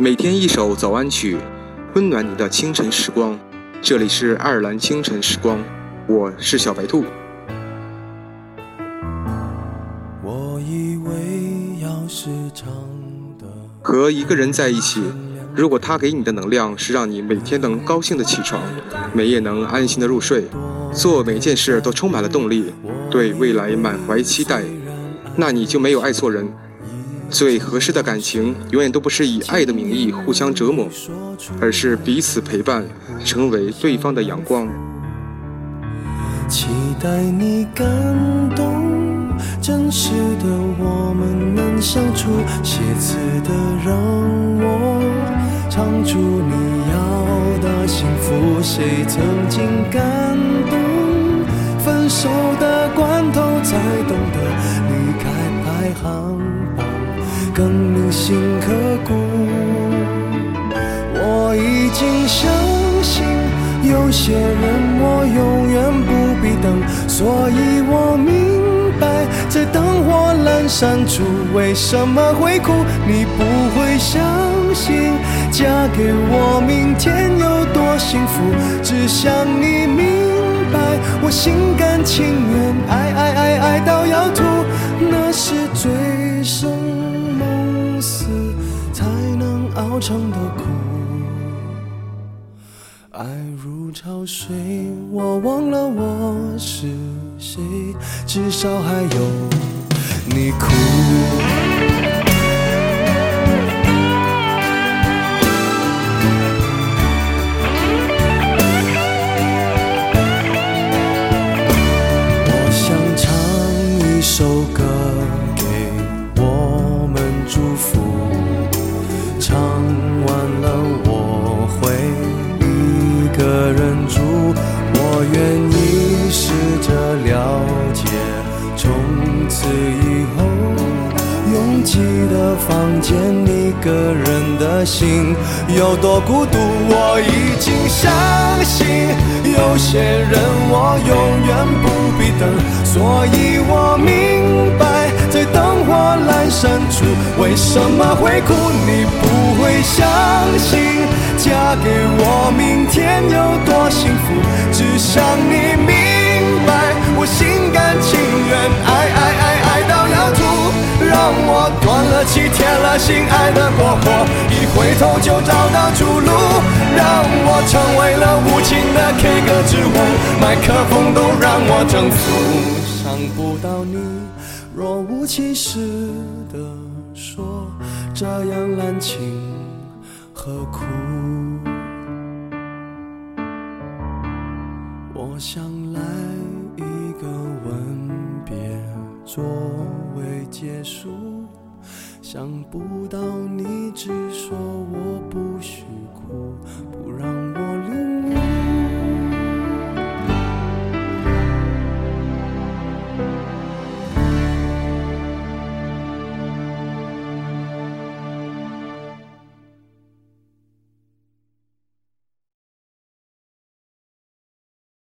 每天一首早安曲，温暖你的清晨时光。这里是爱尔兰清晨时光，我是小白兔。我以为要是长的和一个人在一起，如果他给你的能量是让你每天能高兴的起床，每夜能安心的入睡，做每件事都充满了动力，对未来满怀期待，那你就没有爱错人。最合适的感情，永远都不是以爱的名义互相折磨，而是彼此陪伴，成为对方的阳光。期待你感动，真实的我们能相处，写词的让我唱出你要的幸福。谁曾经感动，分手的关头才懂更铭心刻骨。我已经相信，有些人我永远不必等，所以我明白，在灯火阑珊处，为什么会哭？你不会相信，嫁给我，明天有多幸福？只想你明白，我心甘情愿，爱爱爱成的苦，爱如潮水，我忘了我是谁，至少还有你哭。我想唱一首歌了解，从此以后，拥挤的房间，一个人的心有多孤独，我已经相信有些人我永远不必等，所以我明白在灯火阑珊处为什么会哭。你不会相信，嫁给我明天有多幸福，只想你明过火，一回头就找到出路。让我成为了无情的 K 歌之王，麦克风都让我征服。伤不到你，若无其事的说，这样滥情何苦？我想来一个吻别。作为结束，想不到你只说我不许哭，不让。